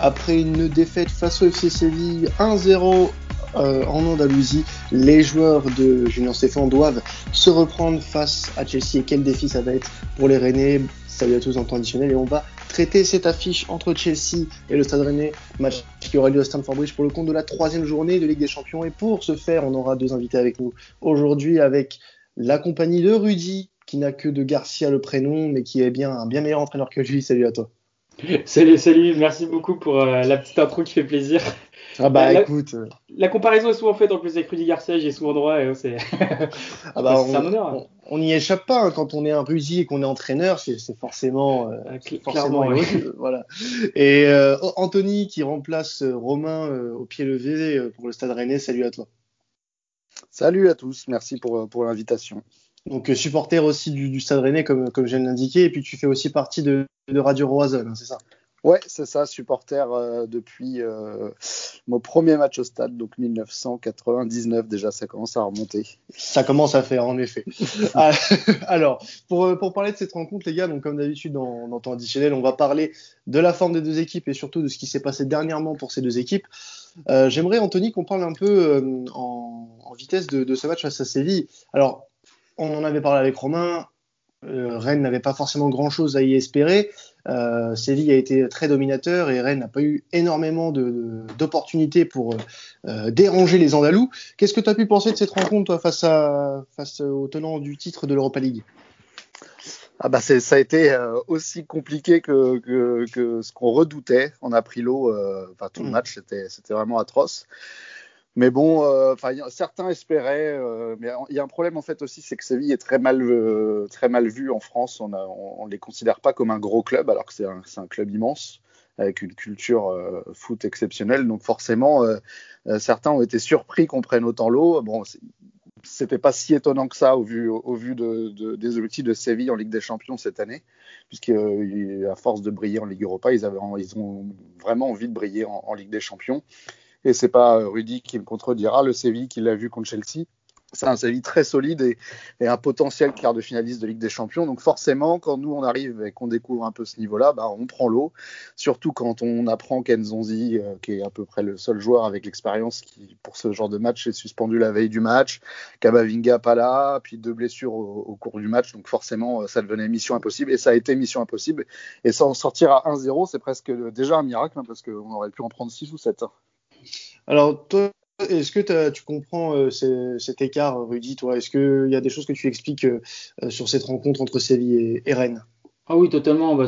Après une défaite face au FC Séville 1-0 euh, en Andalousie, les joueurs de Julien Stéphane doivent se reprendre face à Chelsea. Et quel défi ça va être pour les Rennais Salut à tous en temps additionnel et on va traiter cette affiche entre Chelsea et le Stade Rennais, match qui aura lieu à Stamford Bridge pour le compte de la troisième journée de Ligue des Champions. Et pour ce faire, on aura deux invités avec nous aujourd'hui avec la compagnie de Rudy, qui n'a que de Garcia le prénom, mais qui est bien un bien meilleur entraîneur que lui. Salut à toi. Salut, salut, merci beaucoup pour euh, la petite intro qui fait plaisir. Ah bah la, écoute. La comparaison est souvent faite en plus avec Rudy Garcia, j'ai souvent droit et c'est ah bah, un honneur. On n'y échappe pas hein. quand on est un Rudy et qu'on est entraîneur, c'est forcément, euh, ah, forcément voilà. Et euh, Anthony qui remplace Romain au pied levé pour le Stade Rennais, salut à toi. Salut à tous, merci pour, pour l'invitation. Donc supporter aussi du, du Stade Rennais comme, comme je viens de l'indiquer, et puis tu fais aussi partie de, de Radio Roison, hein, c'est ça? Ouais, c'est ça, supporter euh, depuis euh, mon premier match au stade, donc 1999 déjà, ça commence à remonter. Ça commence à faire, en effet. Ah, alors, pour, pour parler de cette rencontre, les gars, donc comme d'habitude dans, dans temps additionnel, on va parler de la forme des deux équipes et surtout de ce qui s'est passé dernièrement pour ces deux équipes. Euh, J'aimerais, Anthony, qu'on parle un peu euh, en, en, vitesse de, de ce match face à Séville. Alors, on en avait parlé avec Romain. Euh, Rennes n'avait pas forcément grand-chose à y espérer. Euh, Séville a été très dominateur et Rennes n'a pas eu énormément d'opportunités pour euh, déranger les Andalous. Qu'est-ce que tu as pu penser de cette rencontre toi, face, à, face au tenant du titre de l'Europa League? Ah bah ça a été euh, aussi compliqué que, que, que ce qu'on redoutait. On a pris l'eau, euh, enfin tout le mm. match c'était vraiment atroce. Mais bon, euh, certains espéraient, euh, mais il y a un problème en fait aussi, c'est que Séville est très mal, euh, vu en France. On ne les considère pas comme un gros club, alors que c'est un, club immense avec une culture foot exceptionnelle. Donc forcément, certains ont été surpris qu'on prenne autant l'eau. Bon, c'était pas si étonnant que ça au vu, des objectifs de Séville en Ligue des Champions cette année, puisqu'à force de briller en Ligue Europa, ils, ont vraiment envie de briller en Ligue des Champions. Et c'est pas euh, Rudy qui me contredira, le Séville qui l'a vu contre Chelsea. C'est un Séville très solide et, un potentiel quart de finaliste de Ligue des Champions. Donc forcément, quand nous on arrive et qu'on découvre un peu ce niveau-là, bah, on prend l'eau. Surtout quand on apprend qu'Enzonzi, euh, qui est à peu près le seul joueur avec l'expérience qui, pour ce genre de match, est suspendu la veille du match, Kamavinga pas là, puis deux blessures au, cours du match. Donc forcément, euh, ça devenait mission impossible et ça a été mission impossible. Et s'en sortir à 1-0, c'est presque déjà un miracle hein, parce qu'on aurait pu en prendre 6 ou 7. Alors, toi, est-ce que tu comprends euh, cet écart, Rudy toi? Est-ce qu'il y a des choses que tu expliques euh, sur cette rencontre entre Séville et, Rennes? Ah oui, totalement. Bah,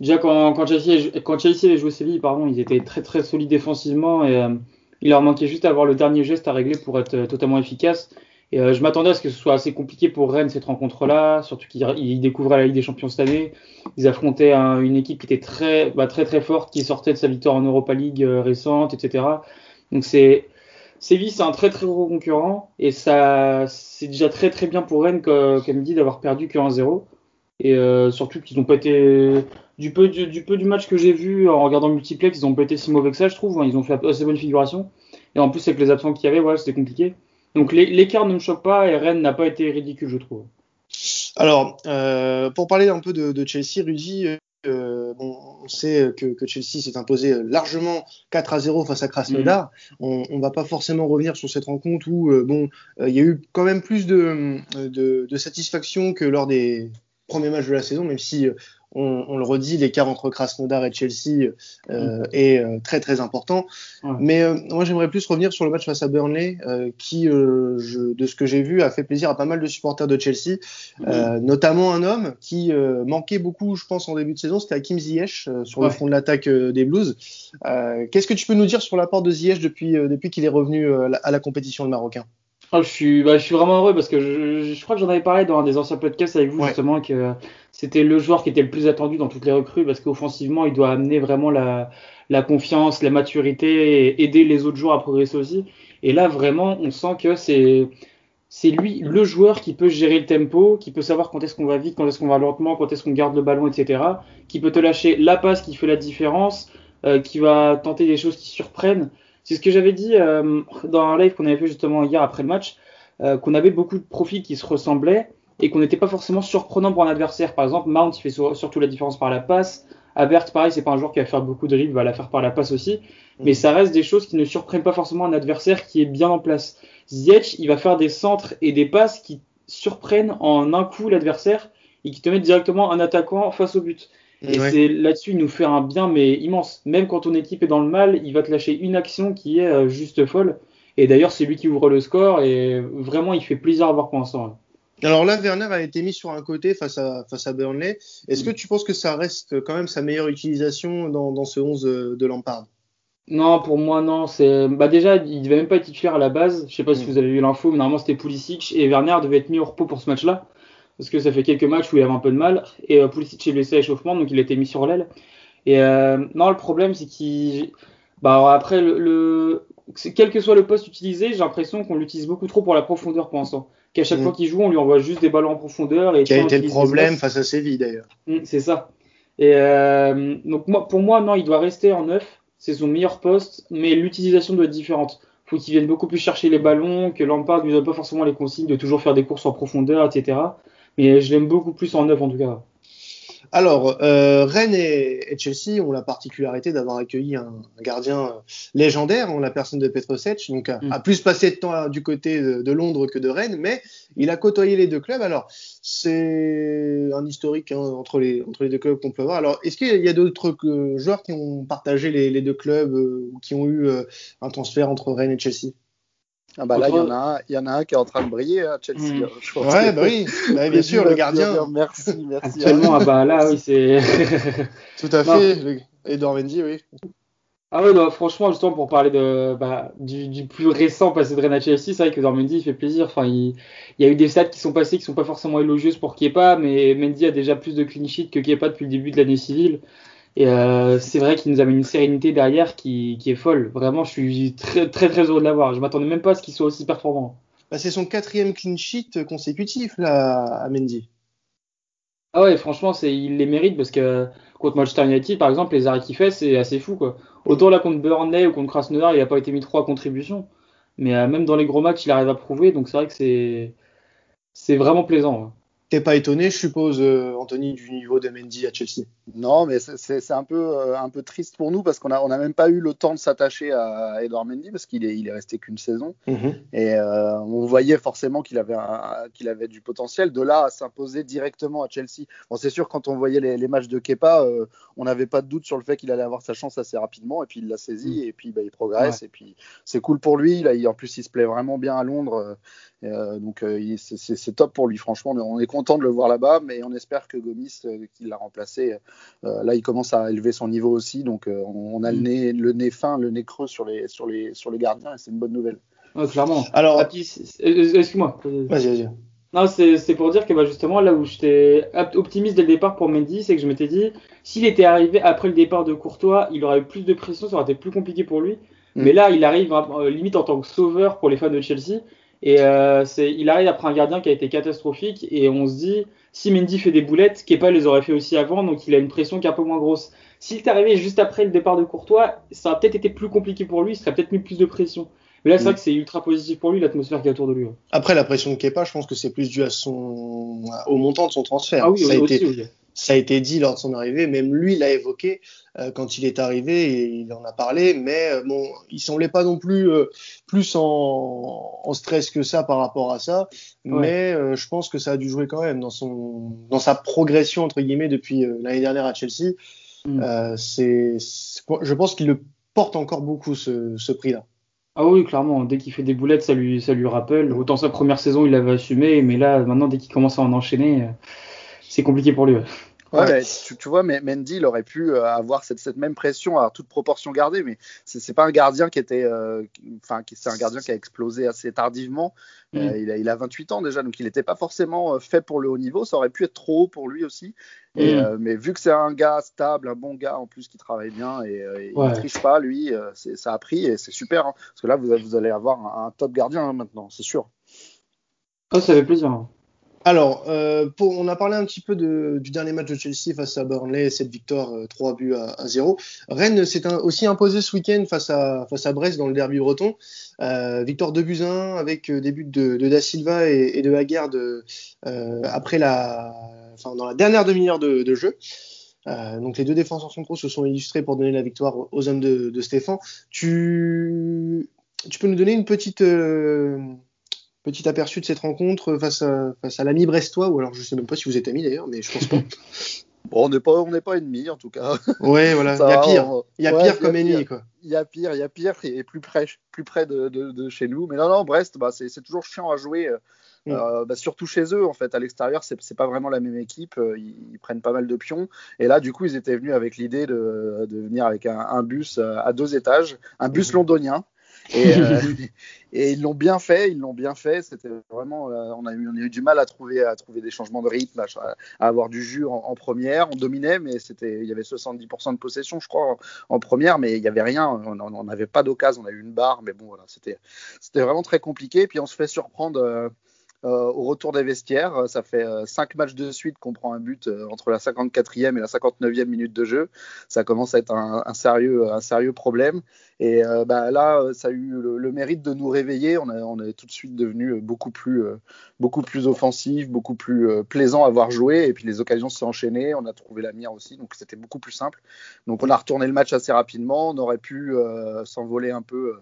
Déjà, quand, quand, Chelsea, quand Chelsea joué Séville, pardon, ils étaient très très solides défensivement et euh, il leur manquait juste d'avoir le dernier geste à régler pour être totalement efficace. Et je m'attendais à ce que ce soit assez compliqué pour Rennes cette rencontre-là, surtout qu'ils découvraient la Ligue des Champions cette année. Ils affrontaient une équipe qui était très, bah, très très forte, qui sortait de sa victoire en Europa League récente, etc. Donc c'est Séville, c'est un très très gros concurrent et ça, c'est déjà très très bien pour Rennes, comme, dit, d'avoir perdu que 1-0. Et euh, surtout qu'ils n'ont pas été du peu du, match que j'ai vu en regardant le multiplex, ils n'ont pas été si mauvais que ça, je trouve. Hein. Ils ont fait assez bonne figuration. Et en plus avec les absents qu'il y avait, voilà, c'était compliqué. Donc l'écart ne me choque pas et Rennes n'a pas été ridicule, je trouve. Alors, euh, pour parler un peu de, de Chelsea, Rudy, euh, bon, on sait que, que Chelsea s'est imposé largement 4 à 0 face à Krasnodar. Mmh. On, on va pas forcément revenir sur cette rencontre où euh, bon, euh, il y a eu quand même plus de, de, de, satisfaction que lors des premiers matchs de la saison, même si on, on, le redit, l'écart entre Krasnodar et Chelsea euh, mm. est euh, très très important. Mais euh, moi j'aimerais plus revenir sur le match face à Burnley, euh, qui, euh, je, de ce que j'ai vu, a fait plaisir à pas mal de supporters de Chelsea, mm. notamment un homme qui manquait beaucoup, je pense, en début de saison, c'était Hakim Ziyech sur ouais. le front de l'attaque des Blues. Qu'est-ce que tu peux nous dire sur l'apport de Ziyech depuis, depuis qu'il est revenu à la compétition le Marocain? Oh, je, suis, bah, je suis vraiment heureux parce que je, je crois que j'en avais parlé dans un des anciens podcasts avec vous ouais. justement que c'était le joueur qui était le plus attendu dans toutes les recrues parce qu'offensivement il doit amener vraiment la, la confiance, la maturité et aider les autres joueurs à progresser aussi. Et là vraiment on sent que c'est c'est lui le joueur qui peut gérer le tempo, qui peut savoir quand est-ce qu'on va vite, quand est-ce qu'on va lentement, quand est-ce qu'on garde le ballon, etc. Qui peut te lâcher la passe qui fait la différence, euh, qui va tenter des choses qui surprennent. C'est ce que j'avais dit euh, dans un live qu'on avait fait justement hier après le match, euh, qu'on avait beaucoup de profils qui se ressemblaient et qu'on n'était pas forcément surprenant pour un adversaire. Par exemple, Mount il fait surtout la différence par la passe. Abert, pareil, c'est pas un joueur qui va faire beaucoup de dribbles, va la faire par la passe aussi. Mais ça reste des choses qui ne surprennent pas forcément un adversaire qui est bien en place. Ziyech, il va faire des centres et des passes qui surprennent en un coup l'adversaire et qui te mettent directement un attaquant face au but. Et Ouais. c'est là-dessus, il nous fait un bien, mais immense. Même quand ton équipe est dans le mal, il va te lâcher une action qui est euh, juste folle. Et d'ailleurs, c'est lui qui ouvre le score et vraiment, il fait plaisir à voir pour l'instant. Alors là, Werner a été mis sur un côté face à, face à Burnley. Est-ce Mm. que tu penses que ça reste quand même sa meilleure utilisation dans, dans ce 11 de de Lampard? Non, pour moi, non. C'est bah déjà, il devait même pas être titulaire à la base. Je sais pas si Mm. vous avez vu l'info, mais normalement c'était Pulisic et Werner devait être mis au repos pour ce match-là parce que ça fait quelques matchs où il avait un peu de mal et euh, Pulisic est blessé à échauffement, donc il a été mis sur l'aile. Et euh, non, le problème c'est qu'il, bah alors après le, quel que soit le poste utilisé, j'ai l'impression qu'on l'utilise beaucoup trop pour la profondeur pour l'instant. Qu'à chaque Mm. fois qu'il joue, on lui envoie juste des ballons en profondeur et Qui a été le problème face à Séville d'ailleurs. Mm, C'est ça. Et euh, donc moi, pour moi, non, il doit rester en neuf. C'est son meilleur poste, mais l'utilisation doit être différente. Faut qu'il vienne beaucoup plus chercher les ballons, que Lampard lui donne pas forcément les consignes de toujours faire des courses en profondeur, etc. Mais je l'aime beaucoup plus en neuf en tout cas. Alors, euh, Rennes et, et Chelsea ont la particularité d'avoir accueilli un, un gardien euh, légendaire en la personne de Petrovic, donc a, Mm. a plus passé de temps à- du côté de, de Londres que de Rennes, mais il a côtoyé les deux clubs. Alors, c'est un historique hein, entre, les, entre les deux clubs qu'on peut voir. Alors, est-ce qu'il y a d'autres euh, joueurs qui ont partagé les, les deux clubs euh, ou qui ont eu euh, un transfert entre Rennes et Chelsea? Ah bah là, il y, Entre- en a un- il y en a un qui est en train de briller à Chelsea. Mm. hein, je pense Ouais, que- bah oui, bah, bien sûr, le gardien. dire Merci, merci. Actuellement, ah bah là, oui, c'est. Tout à Non. fait. Edouard Mendy, oui. Ah ouais, non, franchement, justement, pour parler de, bah, du, du plus récent passé de Rennes à Chelsea, c'est vrai que Mendy, il fait plaisir. Enfin, il, il y a eu des stats qui sont passés qui sont pas forcément élogieuses pour Kepa, mais Mendy a déjà plus de clean sheet que Kepa depuis le début de l'année civile. Et euh, c'est vrai qu'il nous amène une sérénité derrière qui, qui est folle. Vraiment, je suis très, très, très heureux de l'avoir. Je m'attendais même pas à ce qu'il soit aussi performant. Bah, c'est son quatrième clean sheet consécutif là, à Mendy. Ah ouais, franchement, c'est, il les mérite parce que contre Manchester United, par exemple, les arrêts qu'il fait, c'est assez fou, quoi. Autant là contre Burnley ou contre Krasnodar, il a pas été mis trop à contribution. Mais euh, même dans les gros matchs, il arrive à prouver. Donc c'est vrai que c'est, c'est vraiment plaisant. T'es pas étonné, je suppose, euh, Anthony, du niveau de Mendy à Chelsea? Non, mais c'est- un peu, euh, un peu triste pour nous parce qu'on a, on a même pas eu le temps de s'attacher à Edouard Mendy parce qu'il est, il est resté qu'une saison. Et euh, on voyait forcément qu'il avait, qu'il avait du potentiel. De là à s'imposer directement à Chelsea. Bon, c'est sûr, quand on voyait les, les matchs de Kepa, euh, on n'avait pas de doute sur le fait qu'il allait avoir sa chance assez rapidement. Et puis il l'a saisi et puis bah, il progresse. Et puis c'est cool pour lui. Là, il- en plus, il se plaît vraiment bien à Londres. euh, donc c'est top pour lui. Franchement, on est content de le voir là-bas. Mais on espère que Gomis, euh, qui l'a remplacé, euh, là, il commence à élever son niveau aussi. Donc euh, on, a le, Mm. nez, le nez fin, le nez creux sur les, sur les, sur les gardiens. Et c'est une bonne nouvelle. Ouais, clairement. Alors, Ah, euh, excuse-moi. vas-y, vas-y. Non, c'est pour dire que bah, justement, là où j'étais op- optimiste dès le départ pour Mendy, c'est que je m'étais dit, s'il était arrivé après le départ de Courtois, il aurait eu plus de pression, ça aurait été plus compliqué pour lui. Mm. Mais là, il arrive euh, limite en tant que sauveur pour les fans de Chelsea. Et euh, il arrive après un gardien qui a été catastrophique. Et on se dit, si Mendy fait des boulettes, Kepa les aurait fait aussi avant, donc il a une pression qui est un peu moins grosse. S'il était arrivé juste après le départ de Courtois, ça aurait peut-être été plus compliqué pour lui, il serait peut-être mis plus de pression. Mais là, c'est Mm. vrai que c'est ultra positif pour lui, l'atmosphère qu'il y a autour de lui. Après, la pression de Kepa, je pense que c'est plus dû à son, au montant de son transfert. Ah oui, ça, a aussi, été, oui. Ça a été dit lors de son arrivée. Même lui l'a évoqué euh, quand il est arrivé et il en a parlé. Mais euh, bon, il semblait pas non plus euh, plus en, en stress que ça par rapport à ça. Ouais. Mais je pense que ça a dû jouer quand même dans son, dans sa progression entre guillemets depuis l'année dernière à Chelsea. Mm. C'est, je pense qu'il le porte encore beaucoup ce, ce prix-là. Ah oui, clairement, dès qu'il fait des boulettes, ça lui, ça lui rappelle. Autant sa première saison, il l'avait assumé, mais là, maintenant, dès qu'il commence à en enchaîner, c'est compliqué pour lui. ouais. Ouais, Ouais. mais tu, tu vois, mais Mendy, il aurait pu euh, avoir cette, cette même pression à toute proportion gardée, mais c'est pas un gardien qui était, euh, enfin, c'est un gardien qui a explosé assez tardivement. Mm. Euh, il, a, il a 28 ans déjà, donc il n'était pas forcément fait pour le haut niveau. Ça aurait pu être trop haut pour lui aussi. Et, Mm. euh, mais vu que c'est un gars stable, un bon gars en plus qui travaille bien et, et Ouais. il triche pas, lui, ça a pris et c'est super. hein. parce que là, vous, vous allez avoir un, un top gardien hein, maintenant, c'est sûr. Ah, ça fait plaisir. hein. Alors, euh, on a parlé un petit peu du dernier match de Chelsea face à Burnley, cette victoire euh, 3 buts à, à 0. Rennes s'est aussi imposé ce week-end face à, face à Brest dans le derby breton. Euh, victoire 2 buts à 1 avec euh, des buts de, Da Silva et, de Haggard euh, après la, enfin, dans la dernière demi-heure de, jeu. donc les deux défenseurs centraux se sont illustrés pour donner la victoire aux hommes de, de Stéphane. Tu, tu peux nous donner une petite petit aperçu de cette rencontre face à, face à l'ami brestois, ou alors je sais même pas si vous êtes amis d'ailleurs, mais je pense pas. Bon, on n'est pas, on n'est pas ennemis en tout cas. Ouais, voilà. Il y a pire. Il y a pire comme ennemi, quoi. Il y a pire, il y a pire et plus près, plus près de, de, chez nous. Mais non, non, Brest, bah, c'est toujours chiant à jouer. Mm. Euh, bah, surtout chez eux, en fait, à l'extérieur, c'est pas vraiment la même équipe. Euh, ils, prennent pas mal de pions. Et là, du coup, ils étaient venus avec l'idée de, de, venir avec un, un, bus euh, à deux étages, un bus mm. londonien. Et, euh, et ils l'ont bien fait, ils l'ont bien fait. C'était vraiment, euh, on, a eu, on a eu du mal à trouver, à trouver des changements de rythme, à, avoir du jus en, première. On dominait, mais c'était, il y avait 70% de possession, je crois, en, première, mais il n'y avait rien. On n'avait pas d'occasion. On a eu une barre, mais bon, voilà, c'était, c'était vraiment très compliqué. Puis on se fait surprendre. Euh, au retour des vestiaires. Euh, ça fait euh, cinq matchs de suite qu'on prend un but entre la 54e et la 59e minute de jeu. Ça commence à être un, sérieux, un sérieux problème. Et bah, là, ça a eu le, mérite de nous réveiller. On, on est tout de suite devenu beaucoup plus, beaucoup plus offensif, beaucoup plus plaisant à voir jouer. Et puis les occasions se sont enchaînées. On a trouvé la mire aussi, donc c'était beaucoup plus simple. Donc on a retourné le match assez rapidement. On aurait pu s'envoler un peu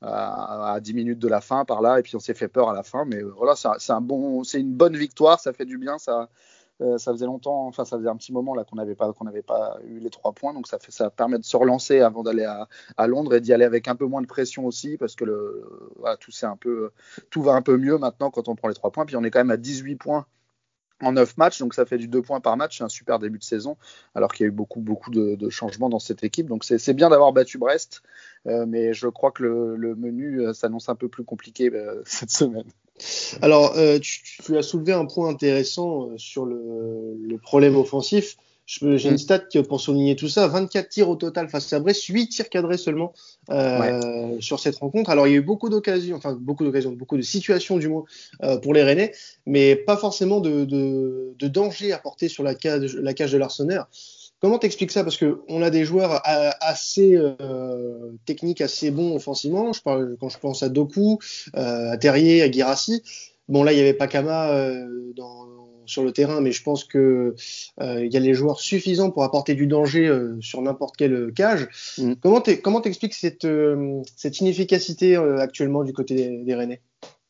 à, 10 minutes de la fin par là et puis on s'est fait peur à la fin mais euh, voilà c'est un bon une bonne victoire ça fait du bien ça euh, ça faisait longtemps enfin ça faisait un petit moment là qu'on n'avait pas qu'on n'avait pas eu les trois points donc ça fait ça permet de se relancer avant d'aller à, Londres et d'y aller avec un peu moins de pression aussi parce que le tout c'est un peu tout va un peu mieux maintenant quand on prend les trois points puis on est quand même à 18 points en 9 matchs, donc ça fait du 2 points par match, c'est un super début de saison, alors qu'il y a eu beaucoup, beaucoup de, changements dans cette équipe. Donc c'est bien d'avoir battu Brest, euh, mais je crois que le, menu euh, s'annonce un peu plus compliqué euh, cette semaine. Alors, tu, as soulevé un point intéressant sur le, le problème offensif. J'ai une mm. stat pour souligner tout ça 24 tirs au total face à Brest, 8 tirs cadrés seulement euh, sur cette rencontre. Alors il y a eu beaucoup d'occasions, enfin beaucoup d'occasions, beaucoup de situations du moins euh, pour les Rennais, mais pas forcément de, de, de danger apporté sur la cage, la cage de l'Arsenal. Comment t'expliques ça? Parce que on a des joueurs assez euh, techniques, assez bons offensivement. Je parle quand je pense à Doku, euh, à Terrier, à Girassi. Bon là il y avait Pakama euh, dans sur le terrain, mais je pense que euh, il y a les joueurs suffisants pour apporter du danger euh, sur n'importe quelle cage. Mm. Comment comment t'expliques cette euh, cette inefficacité actuellement du côté des, des Rennais?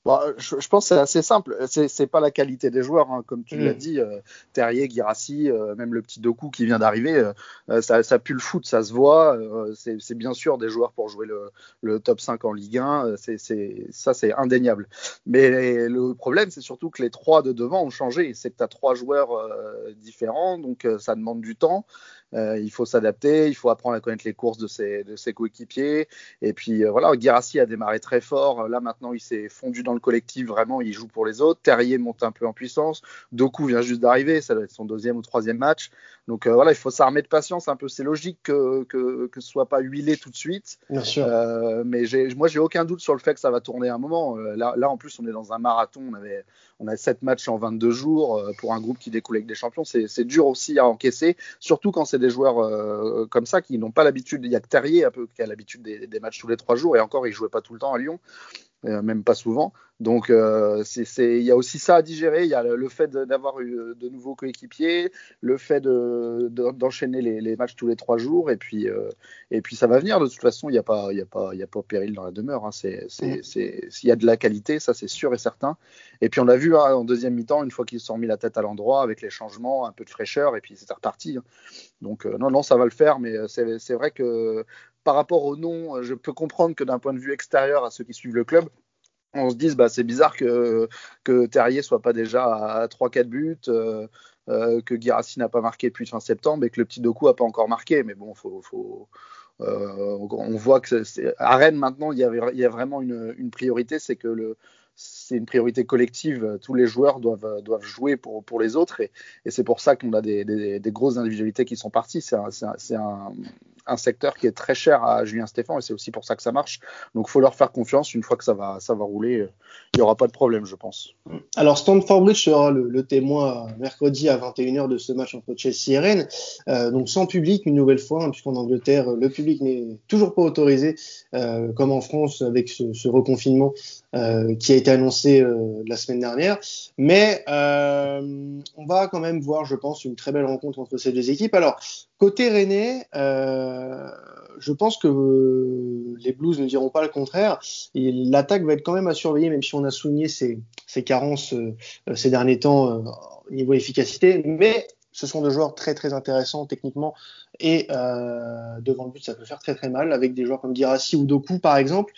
Bah, je, pense que c'est assez simple. C'est pas la qualité des joueurs, hein. comme tu l'as mm. dit. Euh, Terrier, Girassi, euh, même le petit Doku qui vient d'arriver, euh, ça, ça, pue le foot, ça se voit. c'est bien sûr des joueurs pour jouer le, le top 5 en Ligue 1. c'est ça, c'est indéniable. Mais le problème, c'est surtout que les trois de devant ont changé. C'est que tu as trois joueurs différents, donc ça demande du temps. Euh, il faut s'adapter, il faut apprendre à connaître les courses de ses, de ses coéquipiers. Et puis euh, voilà, Girassi a démarré très fort. Là maintenant, il s'est fondu dans le collectif. Vraiment, il joue pour les autres. Terrier monte un peu en puissance. Doku vient juste d'arriver. Ça doit être son deuxième ou troisième match. Donc euh, voilà, il faut s'armer de patience un peu. C'est logique que, que, que ce soit pas huilé tout de suite. Bien sûr. Euh, mais moi, j'ai aucun doute sur le fait que ça va tourner un moment. là, là, en plus, on est dans un marathon. On avait on a 7 matchs en 22 jours pour un groupe qui découle avec des champions. C'est dur aussi à encaisser, surtout quand c'est des joueurs euh, comme ça qui n'ont pas l'habitude. Il y a que Terrier un peu qui a l'habitude des, matchs tous les trois jours et encore il jouait pas tout le temps à Lyon. Euh, même pas souvent. Donc euh, il y a aussi ça à digérer. Il y a le, fait d'avoir eu de nouveaux coéquipiers, le fait d'enchaîner de, les, les, matchs tous les trois jours, et puis euh, et puis ça va venir. De toute façon, il n'y a pas il y a pas il y a pas péril dans la demeure. Hein. C'est s'il y a de la qualité, ça c'est sûr et certain. Et puis on l'a vu hein, en deuxième mi-temps, une fois qu'ils se sont mis la tête à l'endroit avec les changements, un peu de fraîcheur, et puis c'est reparti. Hein. Donc non non ça va le faire, mais c'est vrai que par rapport au nom, je peux comprendre que d'un point de vue extérieur à ceux qui suivent le club, on se dise bah c'est bizarre que que Terrier soit pas déjà à 3-4 buts, euh, euh, que Girassi n'a pas marqué depuis fin septembre et que le petit Doku a pas encore marqué. Mais bon, faut, faut euh, on voit que à Rennes maintenant il y, a, il y a vraiment une, une priorité, c'est que le c'est une priorité collective. Tous les joueurs doivent, doivent jouer pour, pour les autres et, et c'est pour ça qu'on a des, des, grosses individualités qui sont parties. C'est un, secteur qui est très cher à Julien Stéphane et c'est aussi pour ça que ça marche. Donc faut leur faire confiance. Une fois que ça va, ça va rouler, il n'y aura pas de problème, je pense. Alors Stanford Bridge sera le, témoin mercredi à 21h de ce match entre Chelsea et Rennes. Euh, donc sans public, une nouvelle fois, hein, puisqu'en Angleterre, le public n'est toujours pas autorisé, euh, comme en France avec ce, ce reconfinement euh, qui a été annoncé euh, la semaine dernière. Mais euh, on va quand même voir, je pense, une très belle rencontre entre ces deux équipes. Alors, côté Rennais, je pense que les Blues ne diront pas le contraire. L'attaque va être quand même à surveiller, même si on a souligné ses, ses carences ces derniers temps au niveau efficacité. Mais ce sont deux joueurs très très intéressants techniquement et euh, devant le but ça peut faire très très mal avec des joueurs comme Girassi ou Doku par exemple.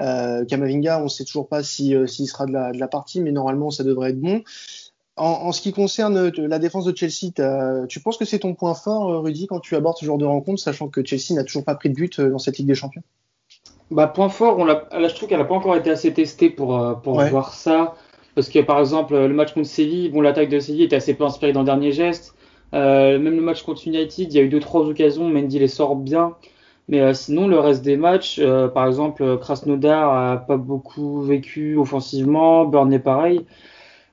Euh, Kamavinga on ne sait toujours pas s'il euh, sera de la, de la, partie mais normalement ça devrait être bon. En, en ce qui concerne euh, la défense de Chelsea, tu penses que c'est ton point fort euh, Rudy quand tu abordes ce genre de rencontre sachant que Chelsea n'a toujours pas pris de but dans cette Ligue des Champions? Bah, point fort, on là, je trouve qu'elle n'a pas encore été assez testée pour, pour voir ça. Parce que par exemple, le match contre Séville, bon, l'attaque de Séville était assez peu inspirée dans le dernier geste. Euh, même le match contre United, il y a eu deux trois occasions, Mendy les sort bien. Mais euh, sinon, le reste des matchs, euh, par exemple, Krasnodar a pas beaucoup vécu offensivement, Burnley pareil.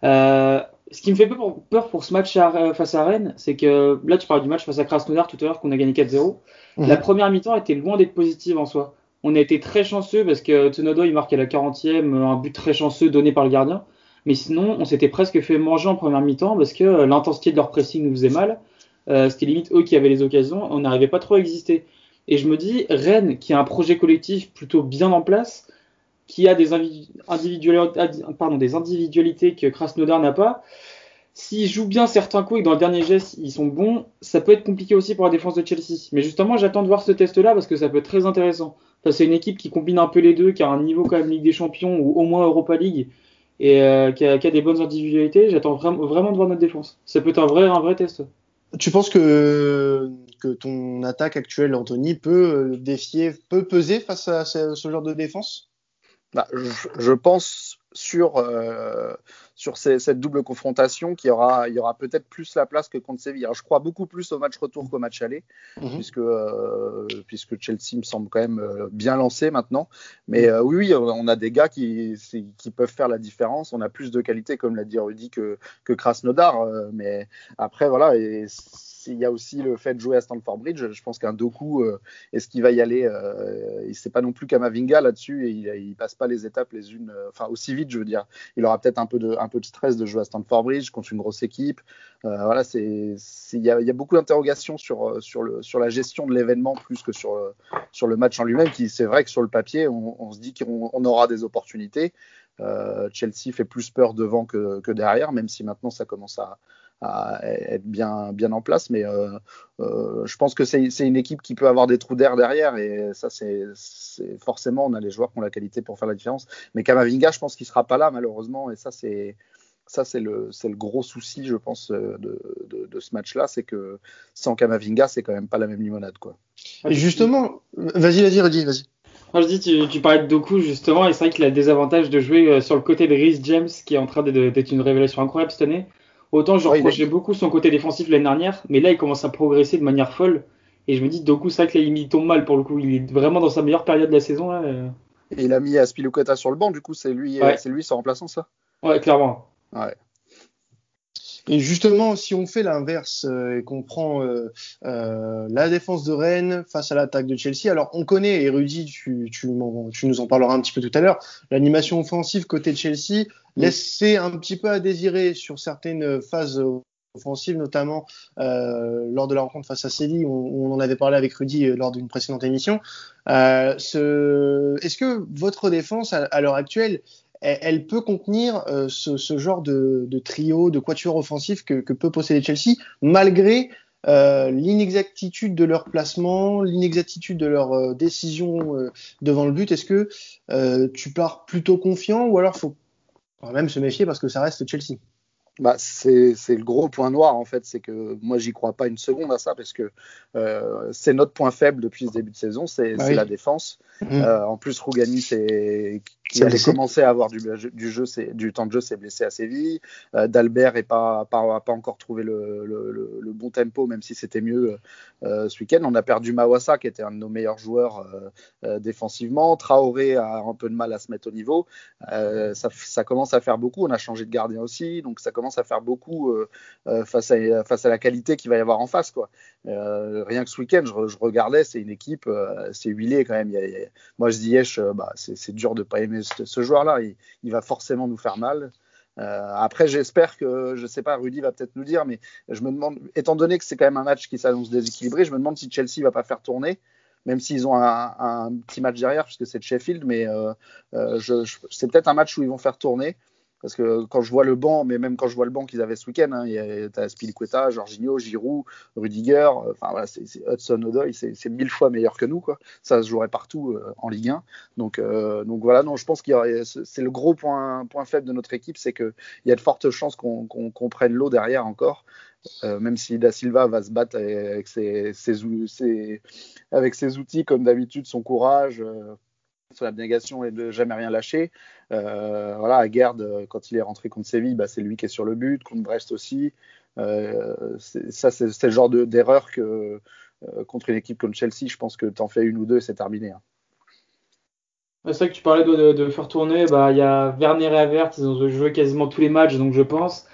ce qui me fait peur pour, ce match face à Rennes, c'est que là, tu parles du match face à Krasnodar tout à l'heure qu'on a gagné 4-0. Mhm. La première mi-temps était loin d'être positive en soi. On a été très chanceux parce que Tenodo il marque à la 40e un but très chanceux donné par le gardien. Mais sinon, on s'était presque fait manger en première mi-temps parce que euh, l'intensité de leur pressing nous faisait mal. Euh, C'était limite eux qui avaient les occasions. On n'arrivait pas trop à exister. Et je me dis, Rennes, qui a un projet collectif plutôt bien en place, qui a des, des individualités que Krasnodar n'a pas, s'ils jouent bien certains coups et que dans le dernier geste ils sont bons, ça peut être compliqué aussi pour la défense de Chelsea. Mais justement, j'attends de voir ce test-là parce que ça peut être très intéressant. c'est une équipe qui combine un peu les deux, qui a un niveau quand même Ligue des Champions ou au moins Europa League et euh, qui, a, qui, a, des bonnes individualités. J'attends vraiment, vraiment de voir notre défense. Ça peut être un vrai, un vrai test. Tu penses que, que ton attaque actuelle, Anthony, peut euh, défier, peut peser face à ce, genre de défense? Bah, je, pense sur, euh, sur cette double confrontation qu'il y aura, il y aura peut-être plus la place que contre Séville. Alors, je crois beaucoup plus au match retour qu'au match aller, mhm. puisque, euh, puisque Chelsea me semble quand même euh, bien lancé maintenant. Mais oui, oui, on a des gars qui, qui peuvent faire la différence. On a plus de qualité, comme l'a dit Rudy, que, que Krasnodar. mais après, voilà. Et il y a aussi le fait de jouer à Stanford Bridge. Je pense qu'un Doku, euh, est-ce qu'il va y aller euh, Il sait pas non plus Kamavinga là-dessus et il, il, passe pas les étapes les unes, euh, enfin aussi vite, je veux dire. Il aura peut-être un peu de un peu de stress de jouer à Stanford Bridge contre une grosse équipe. Euh, voilà, c'est il y, a, beaucoup d'interrogations sur sur le sur la gestion de l'événement plus que sur sur le match en lui-même. Qui c'est vrai que sur le papier, on, on se dit qu'on aura des opportunités. Chelsea fait plus peur devant que, que derrière, même si maintenant ça commence à, à être bien, bien en place. Mais euh, euh, je pense que c'est une équipe qui peut avoir des trous d'air derrière. Et ça, c'est forcément, on a les joueurs qui ont la qualité pour faire la différence. Mais Kamavinga, je pense qu'il sera pas là, malheureusement. Et ça, c'est. Ça, c'est le, le gros souci, je pense, de, de, de ce match-là, c'est que sans Kamavinga, c'est quand même pas la même limonade, quoi. Et justement, vas-y, vas-y, vas-y, vas-y. je dis, tu, tu, parlais de Doku justement, et c'est vrai qu'il a le désavantage de jouer euh, sur le côté de Rhys James, qui est en train d'être une révélation incroyable cette année. Autant je reprochais beaucoup son côté défensif l'année dernière, mais là il commence à progresser de manière folle. Et je me dis, Doku, c'est vrai que là il tombe mal pour le coup. Il est vraiment dans sa meilleure période de la saison. Là. Et il a mis Aspilicueta sur le banc, du coup c'est lui, c'est lui son remplaçant ça? Ouais, clairement. Ouais. Et justement, si on fait l'inverse euh, et qu'on prend euh, euh, la défense de Rennes face à l'attaque de Chelsea, alors on connaît, et Rudy, tu, tu, tu, nous en parleras un petit peu tout à l'heure, l'animation offensive côté de Chelsea laissait un petit peu à désirer sur certaines phases offensives, notamment euh, lors de la rencontre face à Séville, où on en avait parlé avec Rudy lors d'une précédente émission. Euh, Est-ce que votre défense, à, à l'heure actuelle, elle, peut contenir euh, ce, ce, genre de, de, trio, de quatuor offensif que, que peut posséder Chelsea, malgré euh, l'inexactitude de leur placement, l'inexactitude de leur euh, décision euh, devant le but. Est-ce que tu pars plutôt confiant ou alors faut quand même se méfier parce que ça reste Chelsea? Bah, c'est le gros point noir en fait, c'est que moi j'y crois pas une seconde à ça parce que euh, c'est notre point faible depuis ce début de saison, c'est bah la défense. Mmh. Euh, en plus, Rougani, c'est qui avait commencé à avoir du, du jeu, du temps de jeu, s'est blessé à Séville. Euh, D'Albert est pas, pas, pas encore trouvé le, le, le, bon tempo, même si c'était mieux euh, ce week-end. On a perdu Mawassa, qui était un de nos meilleurs joueurs euh, euh, défensivement. Traoré a un peu de mal à se mettre au niveau. Ça, ça, commence à faire beaucoup. On a changé de gardien aussi, donc ça commence à faire beaucoup face, à, face à la qualité qu'il va y avoir en face, quoi. rien que ce week-end, je, je regardais, c'est une équipe, c'est huilé quand même. Il y a, moi, je dis, bah, c'est dur de pas aimer mais ce, joueur-là, il, va forcément nous faire mal. Euh, après, j'espère que, je sais pas, Rudy va peut-être nous dire, mais je me demande, étant donné que c'est quand même un match qui s'annonce déséquilibré, je me demande si Chelsea va pas faire tourner, même s'ils ont un, petit match derrière, puisque c'est de Sheffield, mais euh, euh, c'est peut-être un match où ils vont faire tourner. Parce que quand je vois le banc, mais même quand je vois le banc qu'ils avaient ce week-end, hein, il y a Spilicueta, Jorginho, Giroud, Rudiger, enfin voilà, c'est Hudson Odoi, c'est mille fois meilleur que nous, quoi. Ça se jouerait partout euh, en Ligue 1. Donc, euh, donc voilà, non, je pense que c'est le gros point, faible de notre équipe, c'est qu'il y a de fortes chances qu'on prenne l'eau derrière encore. Euh, même si Da Silva va se battre avec ses, ses, avec ses outils comme d'habitude, son courage, sur l'abnégation et de jamais rien lâcher. Euh, voilà, à Gerd, quand il est rentré contre Séville, bah, c'est lui qui est sur le but, contre Brest aussi. Euh, ça, c'est le genre d'erreur que euh, contre une équipe comme Chelsea, je pense que tu en fais une ou deux c'est terminé. Hein. C'est vrai que tu parlais de, faire tourner. Bah, il y a Werner et Avert, ils ont joué quasiment tous les matchs, donc je pense.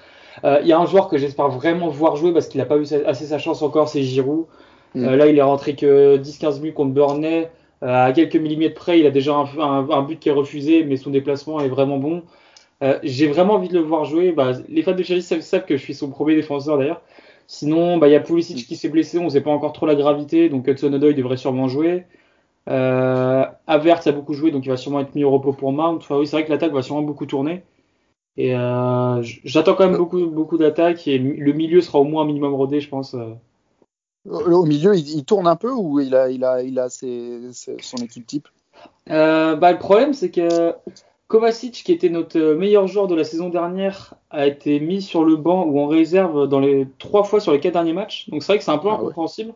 Il y a un joueur que j'espère vraiment voir jouer parce qu'il n'a pas eu assez sa chance encore, c'est Giroud. Mm. là, il est rentré que 10-15 minutes contre Burnley. Euh, à quelques millimètres près, il a déjà un, but qui est refusé, mais son déplacement est vraiment bon. Euh, j'ai vraiment envie de le voir jouer. Bah, les fans de Chelsea savent, que je suis son premier défenseur d'ailleurs. Sinon, bah, il y a Pulisic qui s'est blessé, on ne sait pas encore trop la gravité, donc Hudson Odoi devrait sûrement jouer. Euh, Avert a beaucoup joué, donc il va sûrement être mis au repos pour Mount. Enfin, oui, c'est vrai que l'attaque va sûrement beaucoup tourner. Et euh, j'attends quand même beaucoup, beaucoup d'attaques et le milieu sera au moins un minimum rodé, je pense. Au milieu, il, tourne un peu ou il a, il a, il a son équipe type? Euh, bah, Le problème, c'est que Kovacic, qui était notre meilleur joueur de la saison dernière, a été mis sur le banc ou en réserve dans les trois fois sur les quatre derniers matchs. Donc c'est vrai que c'est un peu ah incompréhensible.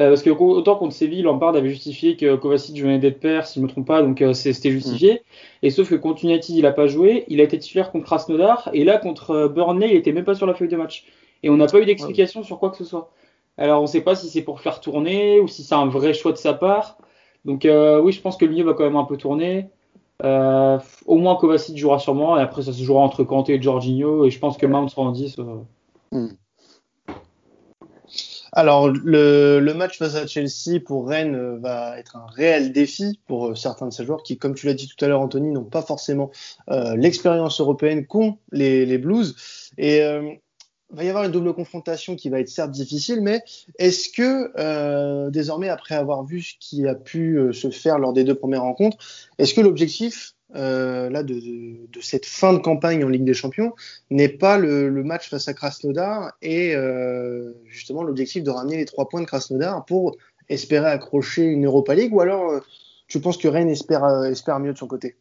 Euh, parce que autant contre Séville, Lampard avait justifié que Kovacic venait d'être père, si je ne me trompe pas, donc euh, c'était justifié. Mm. Et sauf que contre United, il n'a pas joué. Il a été titulaire contre Krasnodar. Et là, contre Burnley, il était même pas sur la feuille de match. Et on n'a pas eu d'explication sur quoi que ce soit. Alors on ne sait pas si c'est pour faire tourner ou si c'est un vrai choix de sa part. Donc euh, oui, je pense que le milieu va quand même un peu tourner. Euh, au moins Kovacic jouera sûrement et après ça se jouera entre Kanté et Jorginho et je pense que Mount sera en 10. Euh. Hmm. Alors le, match face à Chelsea pour Rennes va être un réel défi pour certains de ces joueurs qui, comme tu l'as dit tout à l'heure Anthony, n'ont pas forcément l'expérience européenne qu'ont les, les Blues. Et va y avoir une double confrontation qui va être certes difficile, mais est-ce que euh, désormais, après avoir vu ce qui a pu euh, se faire lors des deux premières rencontres, est-ce que l'objectif euh, là de, de, de, cette fin de campagne en Ligue des Champions n'est pas le, le, match face à Krasnodar et euh, justement l'objectif de ramener les trois points de Krasnodar pour espérer accrocher une Europa League, ou alors euh, tu penses que Rennes espère, espère mieux de son côté?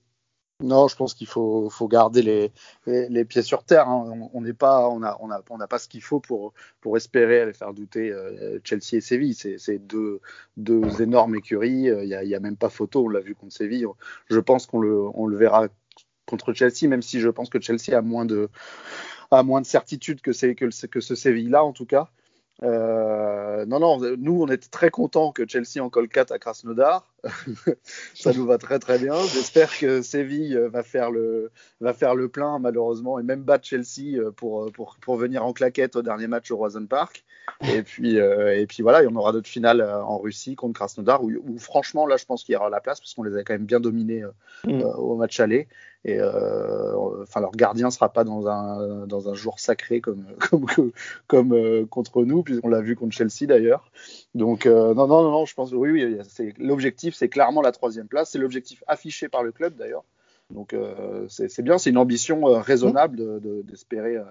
Non, je pense qu'il faut, garder les, les, pieds sur terre. Hein. On n'est pas, on a, on a, on n'a pas ce qu'il faut pour, pour espérer aller faire douter euh, Chelsea et Séville. C'est deux, deux énormes écuries. Il n'y a, a, même pas photo. On l'a vu contre Séville. Je pense qu'on le, on le verra contre Chelsea, même si je pense que Chelsea a moins de, a moins de certitude que, que, que ce Séville-là, en tout cas. Euh, non, non, nous, on était très contents que Chelsea en 4 à Krasnodar. ça nous va très très bien. J'espère que Séville euh, va faire le, va faire le plein, malheureusement, et même battre Chelsea euh, pour, pour, pour venir en claquette au dernier match au Roison Park. Et puis, et puis voilà, il y en aura d'autres finales en Russie contre Krasnodar, où, franchement, là, je pense qu'il y aura la place, parce qu'on les a quand même bien dominés mm. au match aller et euh, enfin leur gardien sera pas dans un dans un jour sacré comme comme comme euh, contre nous puisqu'on l'a vu contre Chelsea d'ailleurs. Donc euh, non non non je pense oui oui l'objectif c'est clairement la troisième place. C'est l'objectif affiché par le club d'ailleurs. Donc c'est bien c'est une ambition raisonnable d'espérer de,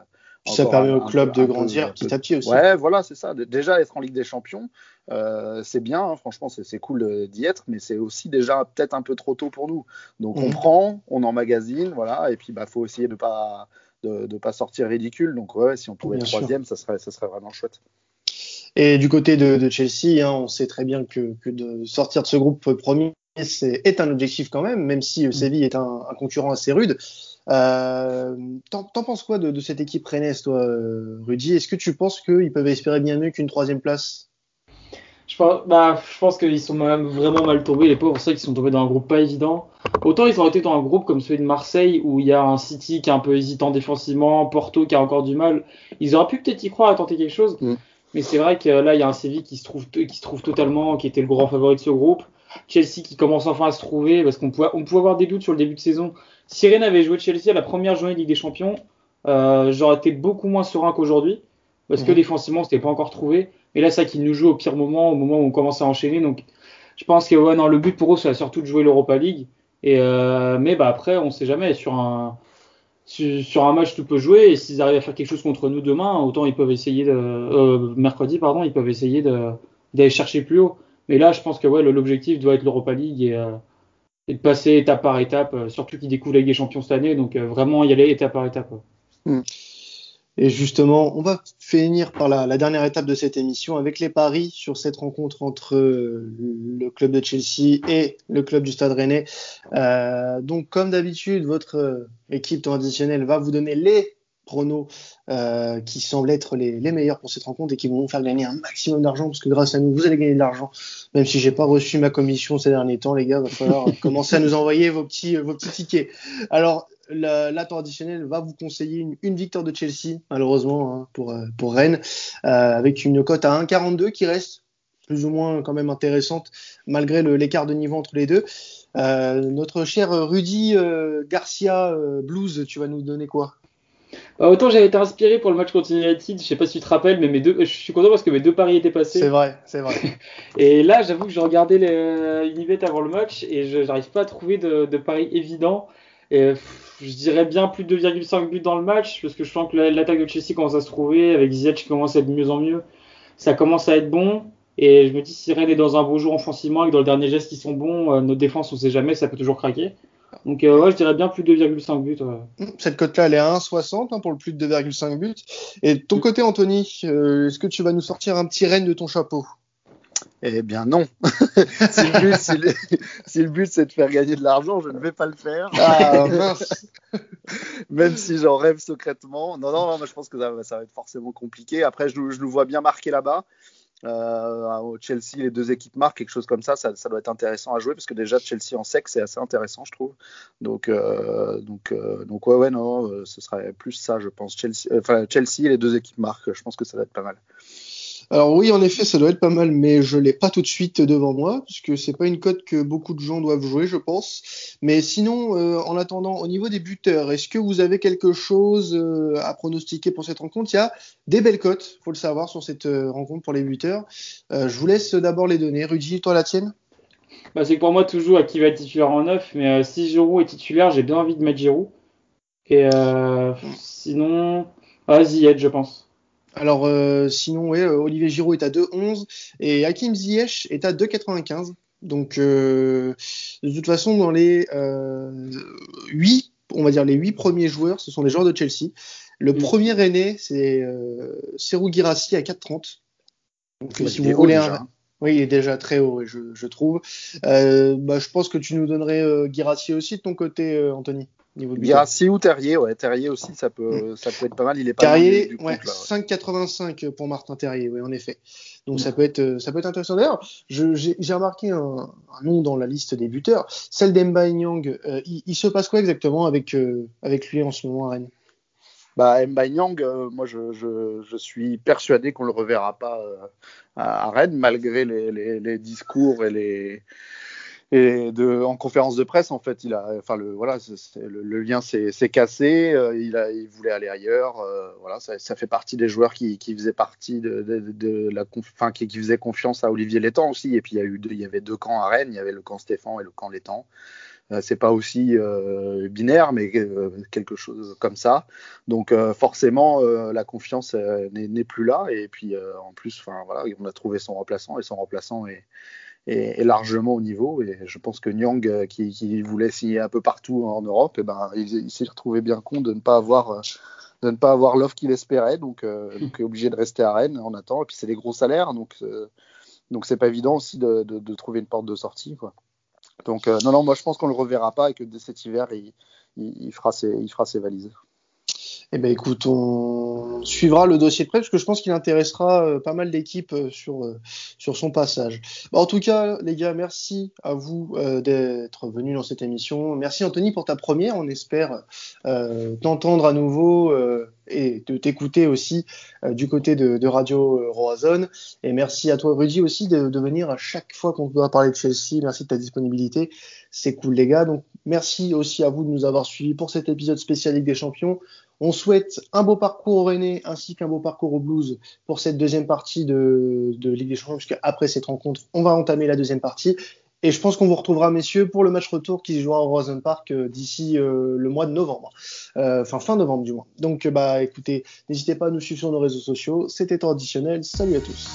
ça permet au club de grandir petit à petit aussi. Ouais, voilà, c'est ça. Déjà être en Ligue des Champions, euh, c'est bien. Hein. franchement, c'est cool d'y être, mais c'est aussi déjà peut-être un peu trop tôt pour nous. Donc on mhm. prend, on emmagasine, voilà, et puis bah faut essayer de pas de, pas sortir ridicule. Donc ouais, si on pouvait être troisième, ça serait ça serait vraiment chouette. Et du côté de, Chelsea, hein, on sait très bien que, que, de sortir de ce groupe premier est, est un objectif quand même, même si euh, Séville est un, un concurrent assez rude. Euh, T'en penses quoi de, de, cette équipe rennaise, toi, euh, Rudy? Est-ce que tu penses qu'ils peuvent espérer bien mieux qu'une troisième place? Je pense, bah, je pense qu'ils sont même vraiment mal tombés, les pauvres. C'est vrai qu'ils sont tombés dans un groupe pas évident. Autant ils ont été dans un groupe comme celui de Marseille, où il y a un City qui est un peu hésitant défensivement, Porto qui a encore du mal. Ils auraient pu peut-être y croire à tenter quelque chose. Mm. Mais c'est vrai que là, il y a un Séville qui se trouve, qui se trouve totalement, qui était le grand favori de ce groupe. Chelsea qui commence enfin à se trouver, parce qu'on pouvait, on pouvait avoir des doutes sur le début de saison. Si Rennes avait joué Chelsea à la première journée de Ligue des Champions, euh, j'aurais été beaucoup moins serein qu'aujourd'hui, parce que défensivement, c'était pas encore trouvé. Mais là, ça qui nous joue au pire moment, au moment où on commence à enchaîner. Donc, je pense que ouais, non, le but pour eux, c'est surtout de jouer l'Europa League. Et euh, mais bah après, on sait jamais. Sur un sur, un match, tout peut jouer. Et s'ils arrivent à faire quelque chose contre nous demain, autant ils peuvent essayer de euh, mercredi, pardon, ils peuvent essayer d'aller chercher plus haut. Mais là, je pense que l'objectif doit être l'Europa League et, euh, de passer étape par étape. Euh, surtout qu'ils découvrent la des Champions cette année, donc euh, vraiment y aller étape par étape. Hmm. Et justement, on va finir par la, dernière étape de cette émission avec les paris sur cette rencontre entre le club de Chelsea et le club du Stade Rennais. Donc, comme d'habitude, votre équipe traditionnelle va vous donner les pronos euh, qui semblent être les, les, meilleurs pour cette rencontre et qui vont vous faire gagner un maximum d'argent parce que grâce à nous, vous allez gagner de l'argent. Même si j'ai pas reçu ma commission ces derniers temps, les gars, va falloir commencer à nous envoyer vos petits, vos petits tickets. Alors, la, la traditionnelle va vous conseiller une, une victoire de Chelsea, malheureusement, hein, pour, euh, pour Rennes, euh, avec une cote à 1,42 qui reste plus ou moins quand même intéressante malgré l'écart de niveau entre les deux. Euh, notre cher Rudy Garcia Blues, tu vas nous donner quoi? Autant j'avais été inspiré pour le match contre United, je sais pas si tu te rappelles, mais mes deux, je suis content parce que mes deux paris étaient passés. C'est vrai, c'est vrai. et là, j'avoue que je regardais les Unibet avant le match et je n'arrive pas à trouver de, de paris évidents. Et je dirais bien plus de 2,5 buts dans le match parce que je sens que l'attaque de Chelsea commence à se trouver avec Ziyech qui commence à être de mieux en mieux. Ça commence à être bon. Et je me dis, si Rennes est dans un beau jour offensivement et que dans le dernier geste ils sont bons, euh, nos défenses on sait jamais, ça peut toujours craquer. Donc euh, ouais, je dirais bien plus de 2,5 buts. Cette cote-là, elle est à 1,60 hein, pour le plus de 2,5 buts. Et de ton côté, Anthony, euh, est-ce que tu vas nous sortir un petit renne de ton chapeau? Eh bien non. si, le but, si, le, but, c'est de faire gagner de l'argent, je ne vais pas le faire. Ah, mince. Même si j'en rêve secrètement. Non, non, non, je pense que ça, ça, va être forcément compliqué. Après, je, je le vois bien marqué là-bas. Euh, au Chelsea, les deux équipes marquent, quelque chose comme ça, ça, doit être intéressant à jouer parce que déjà Chelsea en sec, c'est assez intéressant, je trouve. Donc, euh, donc, euh, donc ouais, ouais, non, ce serait plus ça, je pense. Chelsea, enfin, Chelsea, les deux équipes marquent, je pense que ça va être pas mal. Alors oui, en effet, ça doit être pas mal, mais je l'ai pas tout de suite devant moi, puisque c'est pas une cote que beaucoup de gens doivent jouer, je pense. Mais sinon, euh, en attendant, au niveau des buteurs, est-ce que vous avez quelque chose euh, à pronostiquer pour cette rencontre? Il y a des belles cotes, faut le savoir, sur cette euh, rencontre pour les buteurs. je vous laisse d'abord les donner. Rudy, toi la tienne? Bah, C'est pour moi toujours à qui va être titulaire en neuf, mais si Giroud est titulaire, j'ai bien envie de mettre Giroud. Et sinon, ah, Ziyech, je pense. Alors euh, sinon, ouais, euh, Olivier Giroud est à 2,11 et Hakim Ziyech est à 2,95. Donc euh, de toute façon, dans les euh, 8, on va dire les 8 premiers joueurs, ce sont les joueurs de Chelsea. Le mm. premier aîné, c'est euh, Serou Girassi à 4,30. Donc si vous voulez un... Oui, il est déjà très haut, je, je trouve. Bah, je pense que tu nous donnerais Girassi aussi de ton côté, Anthony. Girassi ou Terrier, ouais, Terrier aussi, ça peut, mm. ça peut être pas mal. Il est pas Terrier, ouais, 5,85 pour Martin Terrier, oui, en effet. Donc ça peut être, ça peut être intéressant. D'ailleurs, j'ai remarqué un, un, nom dans la liste des buteurs, celle d'Emba Nyang. Euh, il, se passe quoi exactement avec, euh, avec lui en ce moment à Rennes? Bah, Mba Nyang, euh, moi je, je, je, suis persuadé qu'on le reverra pas à, à, Rennes malgré les, les, les discours et les, et de, en conférence de presse, en fait, il a, enfin, le, voilà, le, le, lien s'est cassé. Euh, il, a, il voulait aller ailleurs. Euh, voilà, ça, ça, fait partie des joueurs qui, qui faisaient partie de, de, de la, enfin, qui, qui faisaient confiance à Olivier Létang aussi. Et puis il y a eu, deux, il y avait deux camps à Rennes. Il y avait le camp Stéphane et le camp Létang. Euh, c'est pas aussi euh, binaire, mais euh, quelque chose comme ça. Donc forcément, la confiance n'est plus là. Et puis en plus, enfin voilà, on a trouvé son remplaçant et son remplaçant est est, largement au niveau. Et je pense que Nyang, qui, qui, voulait signer un peu partout en Europe, et eh ben, il, il s'est retrouvé bien con de ne pas avoir de ne pas avoir l'offre qu'il espérait, donc, euh, donc est obligé de rester à Rennes en attendant. Et puis c'est des gros salaires, donc euh, donc c'est pas évident aussi de, de, de, trouver une porte de sortie. Quoi. Donc non non, moi je pense qu'on le reverra pas et que dès cet hiver il, fera ses valises. Eh ben écoute, on suivra le dossier de près parce que je pense qu'il intéressera euh, pas mal d'équipes euh, sur euh, sur son passage. en tout cas, les gars, merci à vous d'être venus dans cette émission. Merci Anthony pour ta première. On espère t'entendre à nouveau et de t'écouter aussi du côté de, Radio Roazhon. Et merci à toi, Rudy, aussi de, de venir à chaque fois qu'on doit parler de Chelsea. Merci de ta disponibilité. C'est cool, les gars. Donc, merci aussi à vous de nous avoir suivis pour cet épisode spécial Ligue des Champions. On souhaite un beau parcours au René ainsi qu'un beau parcours au Blues pour cette deuxième partie de, Ligue des Champions, puisque après cette rencontre, on va entamer la deuxième partie. Et je pense qu'on vous retrouvera, messieurs, pour le match retour qui se jouera au Rosen Park euh, d'ici euh, le mois de novembre. Euh, enfin, fin novembre du moins. Donc, bah, écoutez, n'hésitez pas à nous suivre sur nos réseaux sociaux. C'était traditionnel. Salut à tous.